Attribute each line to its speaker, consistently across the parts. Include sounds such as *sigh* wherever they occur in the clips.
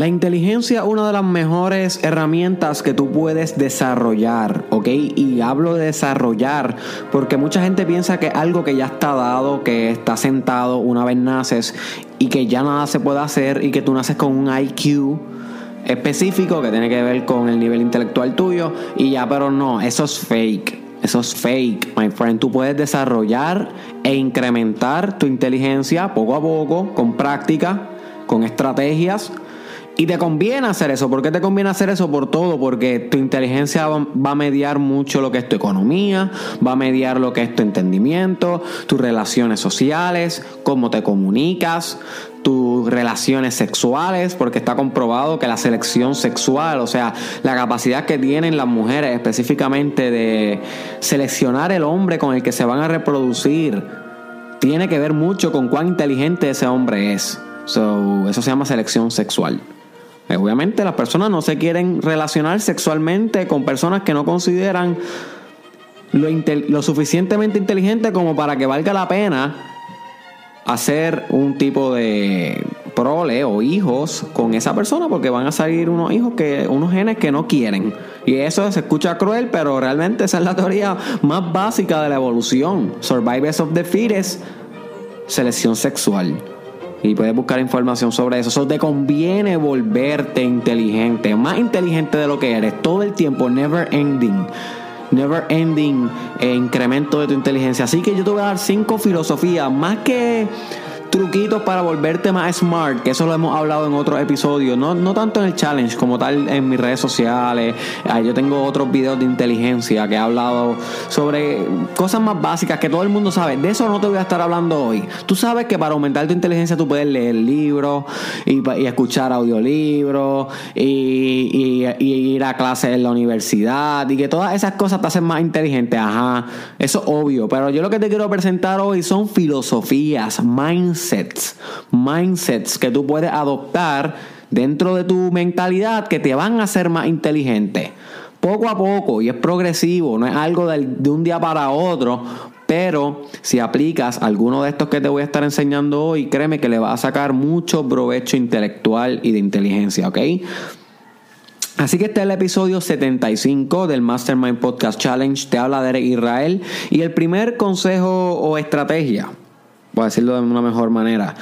Speaker 1: La inteligencia es una de las mejores herramientas que tú puedes desarrollar, ¿ok? Y hablo de desarrollar porque mucha gente piensa que algo que ya está dado, que está sentado una vez naces y que ya nada se puede hacer y que tú naces con un IQ específico que tiene que ver con el nivel intelectual tuyo y ya, pero no, eso es fake. Eso es fake, my friend. Tú puedes desarrollar e incrementar tu inteligencia poco a poco, con práctica, con estrategias y te conviene hacer eso. ¿Por qué te conviene hacer eso? Por todo. Porque tu inteligencia va a mediar mucho lo que es tu economía, va a mediar lo que es tu entendimiento, tus relaciones sociales, cómo te comunicas, tus relaciones sexuales, porque está comprobado que la selección sexual, o sea, la capacidad que tienen las mujeres específicamente de seleccionar el hombre con el que se van a reproducir, tiene que ver mucho con cuán inteligente ese hombre es. eso se llama selección sexual. Eh, obviamente las personas no se quieren relacionar sexualmente con personas que no consideran lo, suficientemente inteligente como para que valga la pena hacer un tipo de prole o hijos con esa persona porque van a salir unos hijos que unos genes que no quieren. Y eso se escucha cruel pero realmente esa es la teoría más básica de la evolución. Survivors of the fittest selección sexual y puedes buscar información sobre eso. Eso te conviene volverte inteligente, más inteligente de lo que eres, todo el tiempo, never ending. Never ending eh, incremento de tu inteligencia. Así que yo te voy a dar cinco filosofías, más que truquitos para volverte más smart, que eso lo hemos hablado en otros episodios, no, no tanto en el challenge como tal en mis redes sociales. Yo tengo otros videos de inteligencia que he hablado sobre cosas más básicas que todo el mundo sabe. De eso no te voy a estar hablando hoy. Tú sabes que para aumentar tu inteligencia tú puedes leer libros y, escuchar audiolibros y, ir a clases en la universidad y que todas esas cosas te hacen más inteligente. Ajá, eso es obvio. Pero yo lo que te quiero presentar hoy son filosofías, mindsets mindsets, mindsets que tú puedes adoptar dentro de tu mentalidad que te van a hacer más inteligente. Poco a poco y es progresivo, no es algo de, un día para otro, pero si aplicas alguno de estos que te voy a estar enseñando hoy, créeme que le va a sacar mucho provecho intelectual y de inteligencia, ¿ok? Así que este es el episodio 75 del Mastermind Podcast Challenge. Te habla de Israel. Y el primer consejo o estrategia a decirlo de una mejor manera,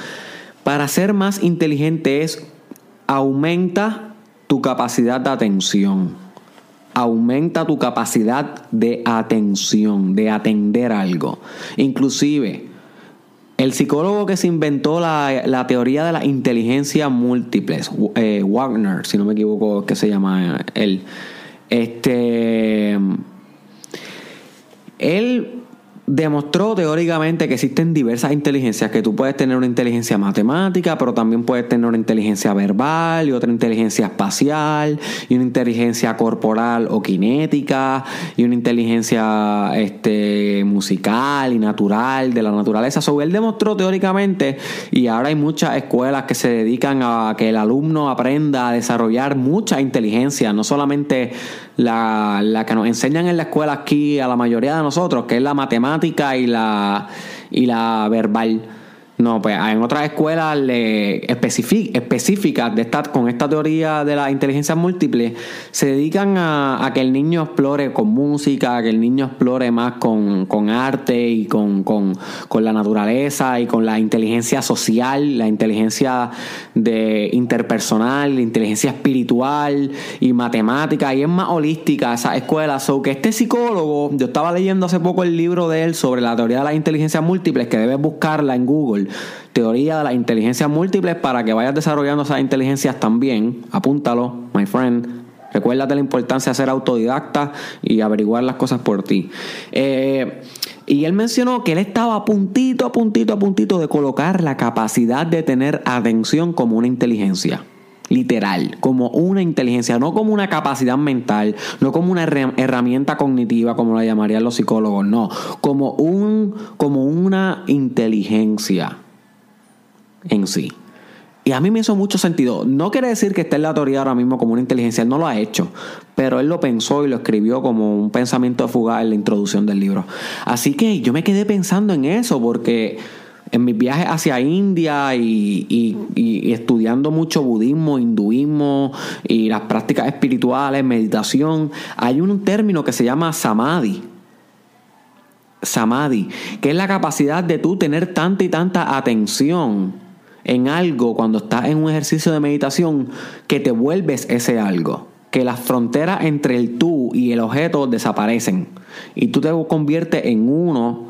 Speaker 1: para ser más inteligente es aumenta tu capacidad de atención. Aumenta tu capacidad de atención, de atender algo. Inclusive, el psicólogo que se inventó la, teoría de la inteligencia múltiples, eh, Wagner, si no me equivoco, que se llama él, este, él demostró teóricamente que existen diversas inteligencias, que tú puedes tener una inteligencia matemática, pero también puedes tener una inteligencia verbal y otra inteligencia espacial y una inteligencia corporal o kinética y una inteligencia este, musical y natural de la naturaleza. So, él demostró teóricamente y ahora hay muchas escuelas que se dedican a que el alumno aprenda a desarrollar mucha inteligencia, no solamente la, la que nos enseñan en la escuela aquí a la mayoría de nosotros, que es la matemática y la, y la verbal. No, pues en otras escuelas específicas de esta, con esta teoría de la inteligencia múltiple se dedican a, que el niño explore con música, que el niño explore más con, arte y con, con, la naturaleza y con la inteligencia social, la inteligencia de interpersonal, la inteligencia espiritual y matemática, y es más holística esa escuela. So que este psicólogo, yo estaba leyendo hace poco el libro de él sobre la teoría de las inteligencias múltiples, que debes buscarla en Google teoría de las inteligencias múltiples para que vayas desarrollando esas inteligencias también. Apúntalo, my friend. Recuérdate la importancia de ser autodidacta y averiguar las cosas por ti. Eh, y él mencionó que él estaba a puntito, a puntito, a puntito de colocar la capacidad de tener atención como una inteligencia literal, como una inteligencia, no como una capacidad mental, no como una herramienta cognitiva como la llamarían los psicólogos, no, como un como una inteligencia en sí. Y a mí me hizo mucho sentido. No quiere decir que esté en la teoría ahora mismo como una inteligencia, él no lo ha hecho, pero él lo pensó y lo escribió como un pensamiento fugaz en la introducción del libro. Así que yo me quedé pensando en eso porque en mis viajes hacia India y, estudiando mucho budismo, hinduismo y las prácticas espirituales, meditación, hay un término que se llama samadhi. Samadhi, que es la capacidad de tú tener tanta y tanta atención en algo cuando estás en un ejercicio de meditación que te vuelves ese algo. Que las fronteras entre el tú y el objeto desaparecen. Y tú te conviertes en uno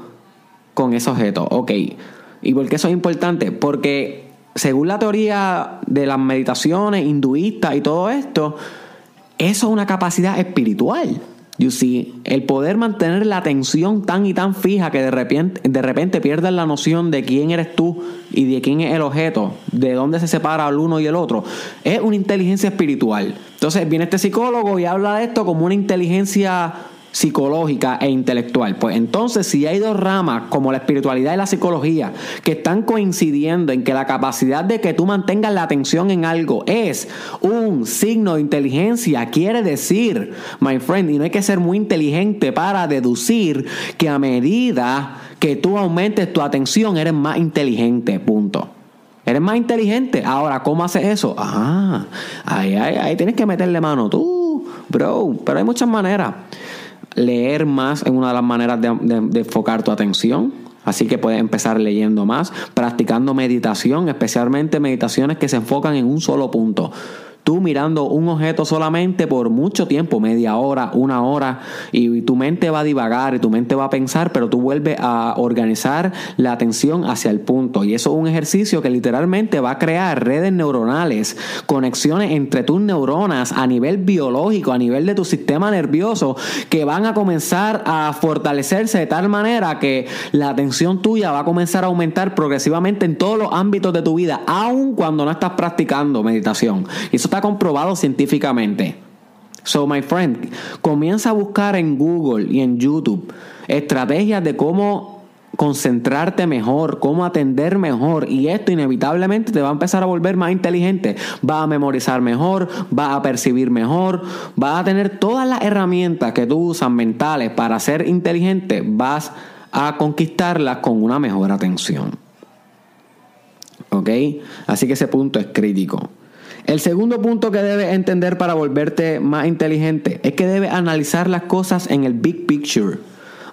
Speaker 1: con ese objeto. Ok, ¿Y por qué eso es importante? Porque según la teoría de las meditaciones hinduistas y todo esto, eso es una capacidad espiritual. You see, el poder mantener la atención tan y tan fija que de repente, de pierdas la noción de quién eres tú y de quién es el objeto, de dónde se separa el uno y el otro, es una inteligencia espiritual. Entonces viene este psicólogo y habla de esto como una inteligencia psicológica e intelectual. Pues entonces, si hay dos ramas, como la espiritualidad y la psicología, que están coincidiendo en que la capacidad de que tú mantengas la atención en algo es un signo de inteligencia, quiere decir, my friend, y no hay que ser muy inteligente para deducir que a medida que tú aumentes tu atención, eres más inteligente, punto. Eres más inteligente. Ahora, ¿cómo haces eso? Ah, ahí, ahí, ahí tienes que meterle mano tú, bro. Pero hay muchas maneras leer más en una de las maneras de, enfocar tu atención. Así que puedes empezar leyendo más, practicando meditación, especialmente meditaciones que se enfocan en un solo punto tú mirando un objeto solamente por mucho tiempo, media hora, una hora, y tu mente va a divagar y tu mente va a pensar, pero tú vuelves a organizar la atención hacia el punto. Y eso es un ejercicio que literalmente va a crear redes neuronales, conexiones entre tus neuronas a nivel biológico, a nivel de tu sistema nervioso, que van a comenzar a fortalecerse de tal manera que la atención tuya va a comenzar a aumentar progresivamente en todos los ámbitos de tu vida, aun cuando no estás practicando meditación. Y eso está comprobado científicamente. So, my friend, comienza a buscar en Google y en YouTube estrategias de cómo concentrarte mejor, cómo atender mejor y esto inevitablemente te va a empezar a volver más inteligente, va a memorizar mejor, va a percibir mejor, va a tener todas las herramientas que tú usas mentales para ser inteligente, vas a conquistarlas con una mejor atención. ¿Ok? Así que ese punto es crítico. El segundo punto que debes entender para volverte más inteligente es que debes analizar las cosas en el big picture.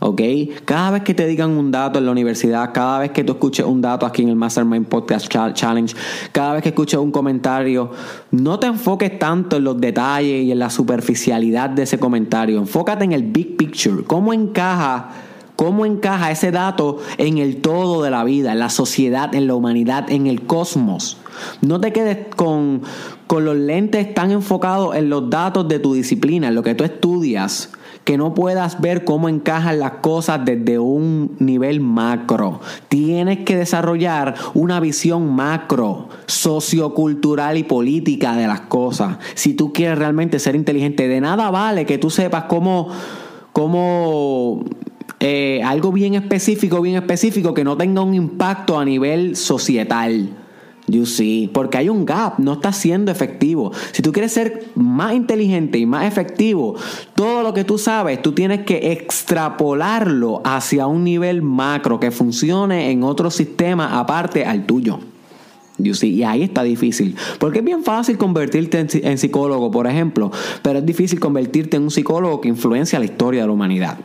Speaker 1: ¿ok? Cada vez que te digan un dato en la universidad, cada vez que tú escuches un dato aquí en el Mastermind Podcast Challenge, cada vez que escuches un comentario, no te enfoques tanto en los detalles y en la superficialidad de ese comentario. Enfócate en el big picture. ¿Cómo encaja? ¿Cómo encaja ese dato en el todo de la vida, en la sociedad, en la humanidad, en el cosmos? No te quedes con, los lentes tan enfocados en los datos de tu disciplina, en lo que tú estudias, que no puedas ver cómo encajan las cosas desde un nivel macro. Tienes que desarrollar una visión macro, sociocultural y política de las cosas. Si tú quieres realmente ser inteligente, de nada vale que tú sepas cómo, cómo eh, algo bien específico, bien específico, que no tenga un impacto a nivel societal. You see, porque hay un gap, no está siendo efectivo. Si tú quieres ser más inteligente y más efectivo, todo lo que tú sabes, tú tienes que extrapolarlo hacia un nivel macro que funcione en otro sistema aparte al tuyo. You see, y ahí está difícil. Porque es bien fácil convertirte en, en psicólogo, por ejemplo, pero es difícil convertirte en un psicólogo que influencia la historia de la humanidad.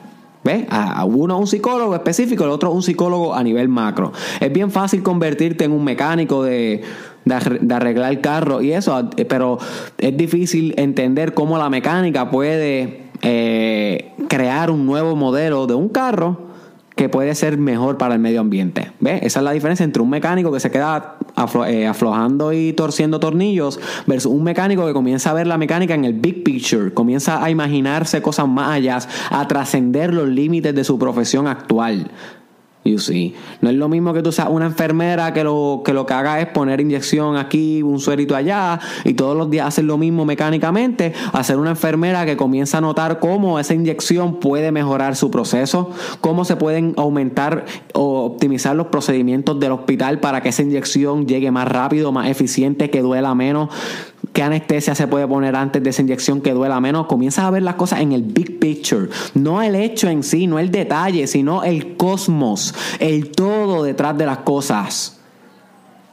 Speaker 1: ¿Ves? A uno un psicólogo específico, el otro un psicólogo a nivel macro. Es bien fácil convertirte en un mecánico de, de, arreglar el carro y eso, eh, pero es difícil entender cómo la mecánica puede eh, crear un nuevo modelo de un carro que puede ser mejor para el medio ambiente. Esa es la diferencia entre un mecánico que se queda eh, aflojando y torciendo tornillos versus un mecánico que comienza a ver la mecánica en el big picture, comienza a imaginarse cosas más allá, a trascender los límites de su profesión actual. You see. No es lo mismo que tú seas una enfermera que lo, que lo que haga es poner inyección aquí, un suerito allá, y todos los días hacer lo mismo mecánicamente, hacer una enfermera que comienza a notar cómo esa inyección puede mejorar su proceso, cómo se pueden aumentar o optimizar los procedimientos del hospital para que esa inyección llegue más rápido, más eficiente, que duela menos qué anestesia se puede poner antes de esa inyección que duela menos. Comienzas a ver las cosas en el big picture. No el hecho en sí, no el detalle, sino el cosmos, el todo detrás de las cosas.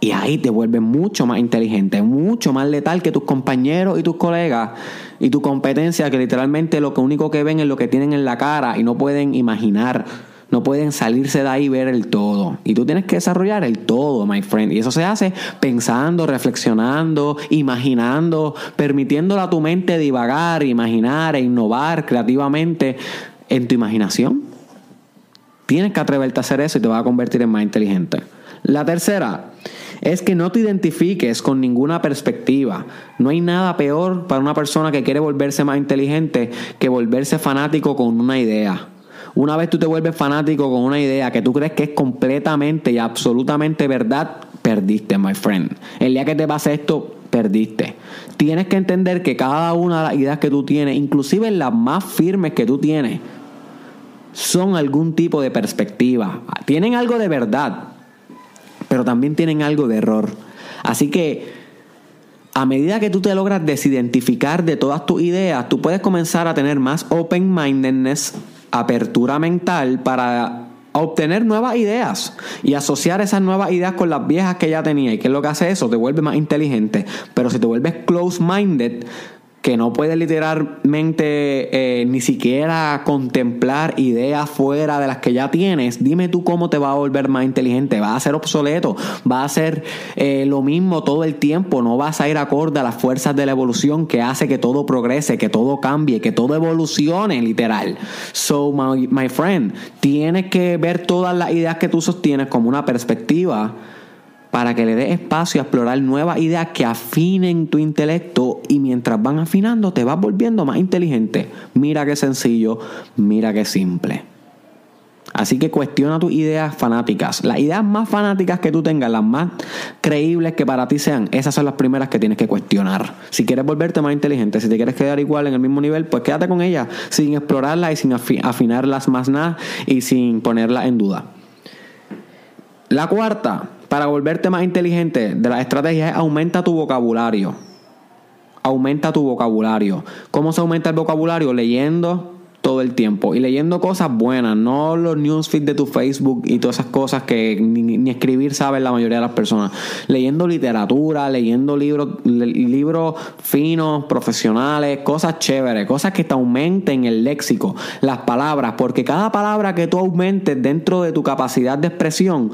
Speaker 1: Y ahí te vuelves mucho más inteligente, mucho más letal que tus compañeros y tus colegas y tu competencia, que literalmente lo único que ven es lo que tienen en la cara y no pueden imaginar no pueden salirse de ahí y ver el todo. Y tú tienes que desarrollar el todo, my friend. Y eso se hace pensando, reflexionando, imaginando, permitiéndole a tu mente divagar, imaginar e innovar creativamente en tu imaginación. Tienes que atreverte a hacer eso y te vas a convertir en más inteligente. La tercera es que no te identifiques con ninguna perspectiva. No hay nada peor para una persona que quiere volverse más inteligente que volverse fanático con una idea. Una vez tú te vuelves fanático con una idea que tú crees que es completamente y absolutamente verdad, perdiste, my friend. El día que te pase esto, perdiste. Tienes que entender que cada una de las ideas que tú tienes, inclusive las más firmes que tú tienes, son algún tipo de perspectiva. Tienen algo de verdad, pero también tienen algo de error. Así que a medida que tú te logras desidentificar de todas tus ideas, tú puedes comenzar a tener más open-mindedness apertura mental para obtener nuevas ideas y asociar esas nuevas ideas con las viejas que ya tenía. ¿Y qué es lo que hace eso? Te vuelve más inteligente. Pero si te vuelves close-minded, que no puede literalmente eh, ni siquiera contemplar ideas fuera de las que ya tienes, dime tú cómo te va a volver más inteligente. Va a ser obsoleto, va a ser eh, lo mismo todo el tiempo, no vas a ir acorde a las fuerzas de la evolución que hace que todo progrese, que todo cambie, que todo evolucione, literal. So, my, my friend, tienes que ver todas las ideas que tú sostienes como una perspectiva para que le des espacio a explorar nuevas ideas que afinen tu intelecto y mientras van afinando te vas volviendo más inteligente. Mira qué sencillo, mira qué simple. Así que cuestiona tus ideas fanáticas. Las ideas más fanáticas que tú tengas, las más creíbles que para ti sean, esas son las primeras que tienes que cuestionar. Si quieres volverte más inteligente, si te quieres quedar igual en el mismo nivel, pues quédate con ellas, sin explorarlas y sin afinarlas más nada y sin ponerlas en duda. La cuarta, para volverte más inteligente de las estrategias es aumenta tu vocabulario. Aumenta tu vocabulario. ¿Cómo se aumenta el vocabulario? Leyendo todo el tiempo y leyendo cosas buenas, no los newsfeeds de tu Facebook y todas esas cosas que ni, escribir saben la mayoría de las personas. Leyendo literatura, leyendo libros, libros finos, profesionales, cosas chéveres, cosas que te aumenten el léxico, las palabras, porque cada palabra que tú aumentes dentro de tu capacidad de expresión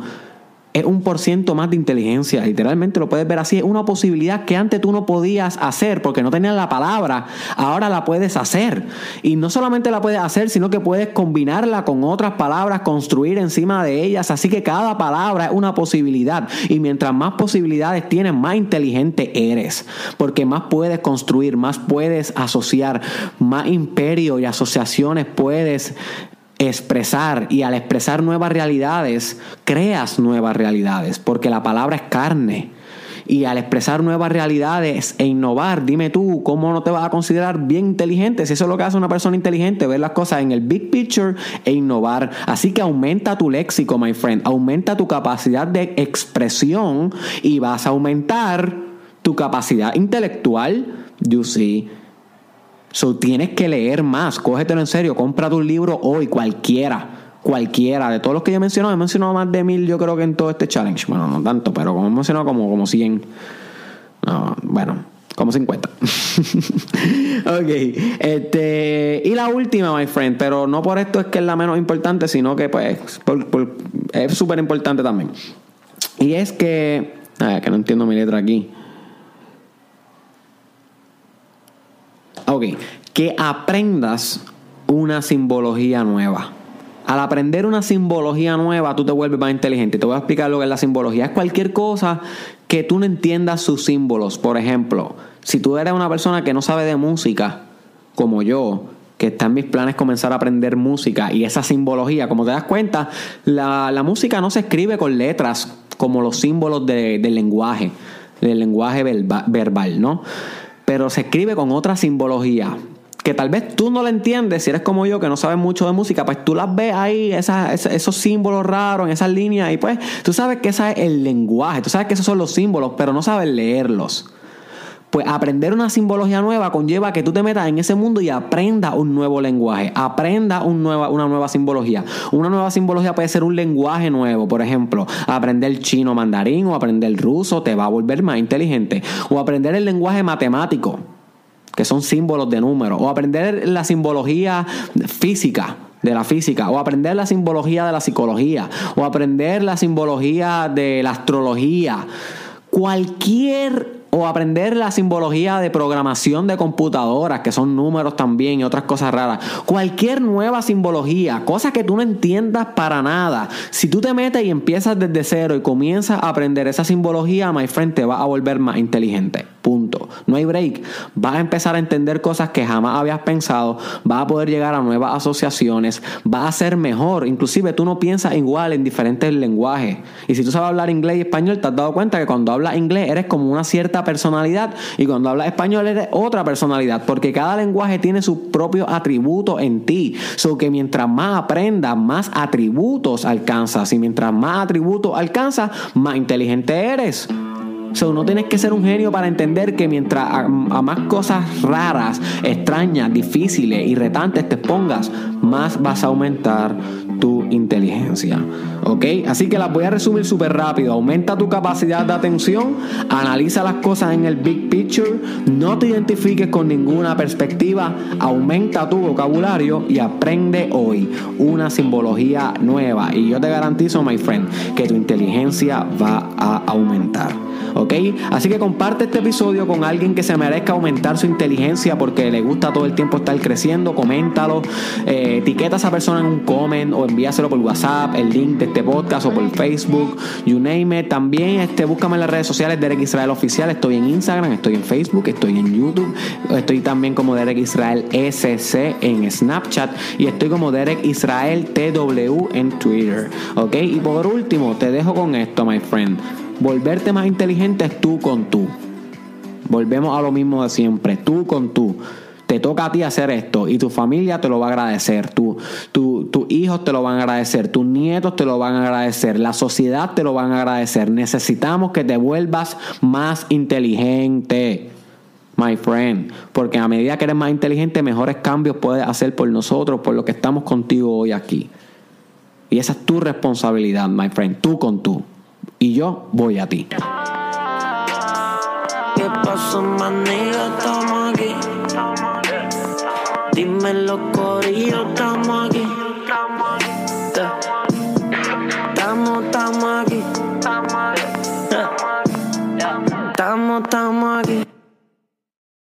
Speaker 1: es un por ciento más de inteligencia. Literalmente lo puedes ver así. Es una posibilidad que antes tú no podías hacer porque no tenías la palabra. Ahora la puedes hacer. Y no solamente la puedes hacer, sino que puedes combinarla con otras palabras, construir encima de ellas. Así que cada palabra es una posibilidad. Y mientras más posibilidades tienes, más inteligente eres. Porque más puedes construir, más puedes asociar, más imperio y asociaciones puedes expresar y al expresar nuevas realidades, creas nuevas realidades, porque la palabra es carne. Y al expresar nuevas realidades e innovar, dime tú, ¿cómo no te vas a considerar bien inteligente? Si eso es lo que hace una persona inteligente, ver las cosas en el big picture e innovar. Así que aumenta tu léxico, my friend, aumenta tu capacidad de expresión y vas a aumentar tu capacidad intelectual, you see So tienes que leer más, cógetelo en serio, compra tu libro hoy, cualquiera. Cualquiera, de todos los que yo he mencionado, he mencionado más de mil, yo creo que en todo este challenge. Bueno, no tanto, pero como he mencionado como, como 100. bueno, como 50. *laughs* ok. Este, y la última, my friend, pero no por esto es que es la menos importante, sino que pues es súper importante también. Y es que, ah, que no entiendo mi letra aquí. Ok, que aprendas una simbología nueva. Al aprender una simbología nueva, tú te vuelves más inteligente. Te voy a explicar lo que es la simbología. Es cualquier cosa que tú no entiendas sus símbolos. Por ejemplo, si tú eres una persona que no sabe de música, como yo, que está en mis planes comenzar a aprender música y esa simbología, como te das cuenta, la, música no se escribe con letras como los símbolos del lenguaje, del lenguaje verbal, ¿no? Pero se escribe con otra simbología que tal vez tú no la entiendes, si eres como yo que no sabes mucho de música, pues tú las ves ahí, esos símbolos raros en esas líneas, y pues tú sabes que ese es el lenguaje, tú sabes que esos son los símbolos, pero no sabes leerlos. Pues aprender una simbología nueva conlleva que tú te metas en ese mundo y aprendas un nuevo lenguaje, aprenda una nueva simbología. Una nueva simbología puede ser un lenguaje nuevo, por ejemplo, aprender chino mandarín o aprender ruso te va a volver más inteligente. O aprender el lenguaje matemático, que son símbolos de números. O aprender la simbología física de la física, o aprender la simbología de la psicología, o aprender la simbología de la astrología. Cualquier o aprender la simbología de programación de computadoras, que son números también y otras cosas raras. Cualquier nueva simbología, cosas que tú no entiendas para nada. Si tú te metes y empiezas desde cero y comienzas a aprender esa simbología, my friend, te va a volver más inteligente. Punto. No hay break. Vas a empezar a entender cosas que jamás habías pensado. Vas a poder llegar a nuevas asociaciones. Vas a ser mejor. Inclusive tú no piensas igual en diferentes lenguajes. Y si tú sabes hablar inglés y español, te has dado cuenta que cuando hablas inglés eres como una cierta personalidad y cuando hablas español eres otra personalidad. Porque cada lenguaje tiene su propio atributo en ti. So que mientras más aprendas, más atributos alcanzas. Y mientras más atributos alcanzas, más inteligente eres. So, no tienes que ser un genio para entender que mientras a, más cosas raras, extrañas, difíciles y te pongas, más vas a aumentar tu inteligencia. ¿Ok? Así que las voy a resumir súper rápido. Aumenta tu capacidad de atención, analiza las cosas en el big picture, no te identifiques con ninguna perspectiva, aumenta tu vocabulario y aprende hoy una simbología nueva. Y yo te garantizo, my friend, que tu inteligencia va a aumentar. ¿Ok? Así que comparte este episodio con alguien que se merezca aumentar su inteligencia porque le gusta todo el tiempo estar creciendo, coméntalo, eh, etiqueta a esa persona en un comment o envíaselo por WhatsApp, el link de este podcast o por Facebook, you name it. También este, búscame en las redes sociales Derek Israel Oficial, estoy en Instagram, estoy en Facebook, estoy en YouTube, estoy también como Derek Israel SC en Snapchat y estoy como Derek Israel TW en Twitter, ¿ok? Y por último, te dejo con esto, my friend. Volverte más inteligente es tú con tú. Volvemos a lo mismo de siempre, tú con tú. Te toca a ti hacer esto y tu familia te lo va a agradecer, tu, tus hijos te lo van a agradecer, tus nietos te lo van a agradecer, la sociedad te lo van a agradecer. Necesitamos que te vuelvas más inteligente my friend. Porque a medida que eres más inteligente, mejores cambios puedes hacer por nosotros, por lo que estamos contigo hoy aquí. Y esa es tu responsabilidad, my friend, tú con tú y yo voy a ti.
Speaker 2: ¿Qué pasó, manito? Estamos aquí. Dime los corillos, estamos.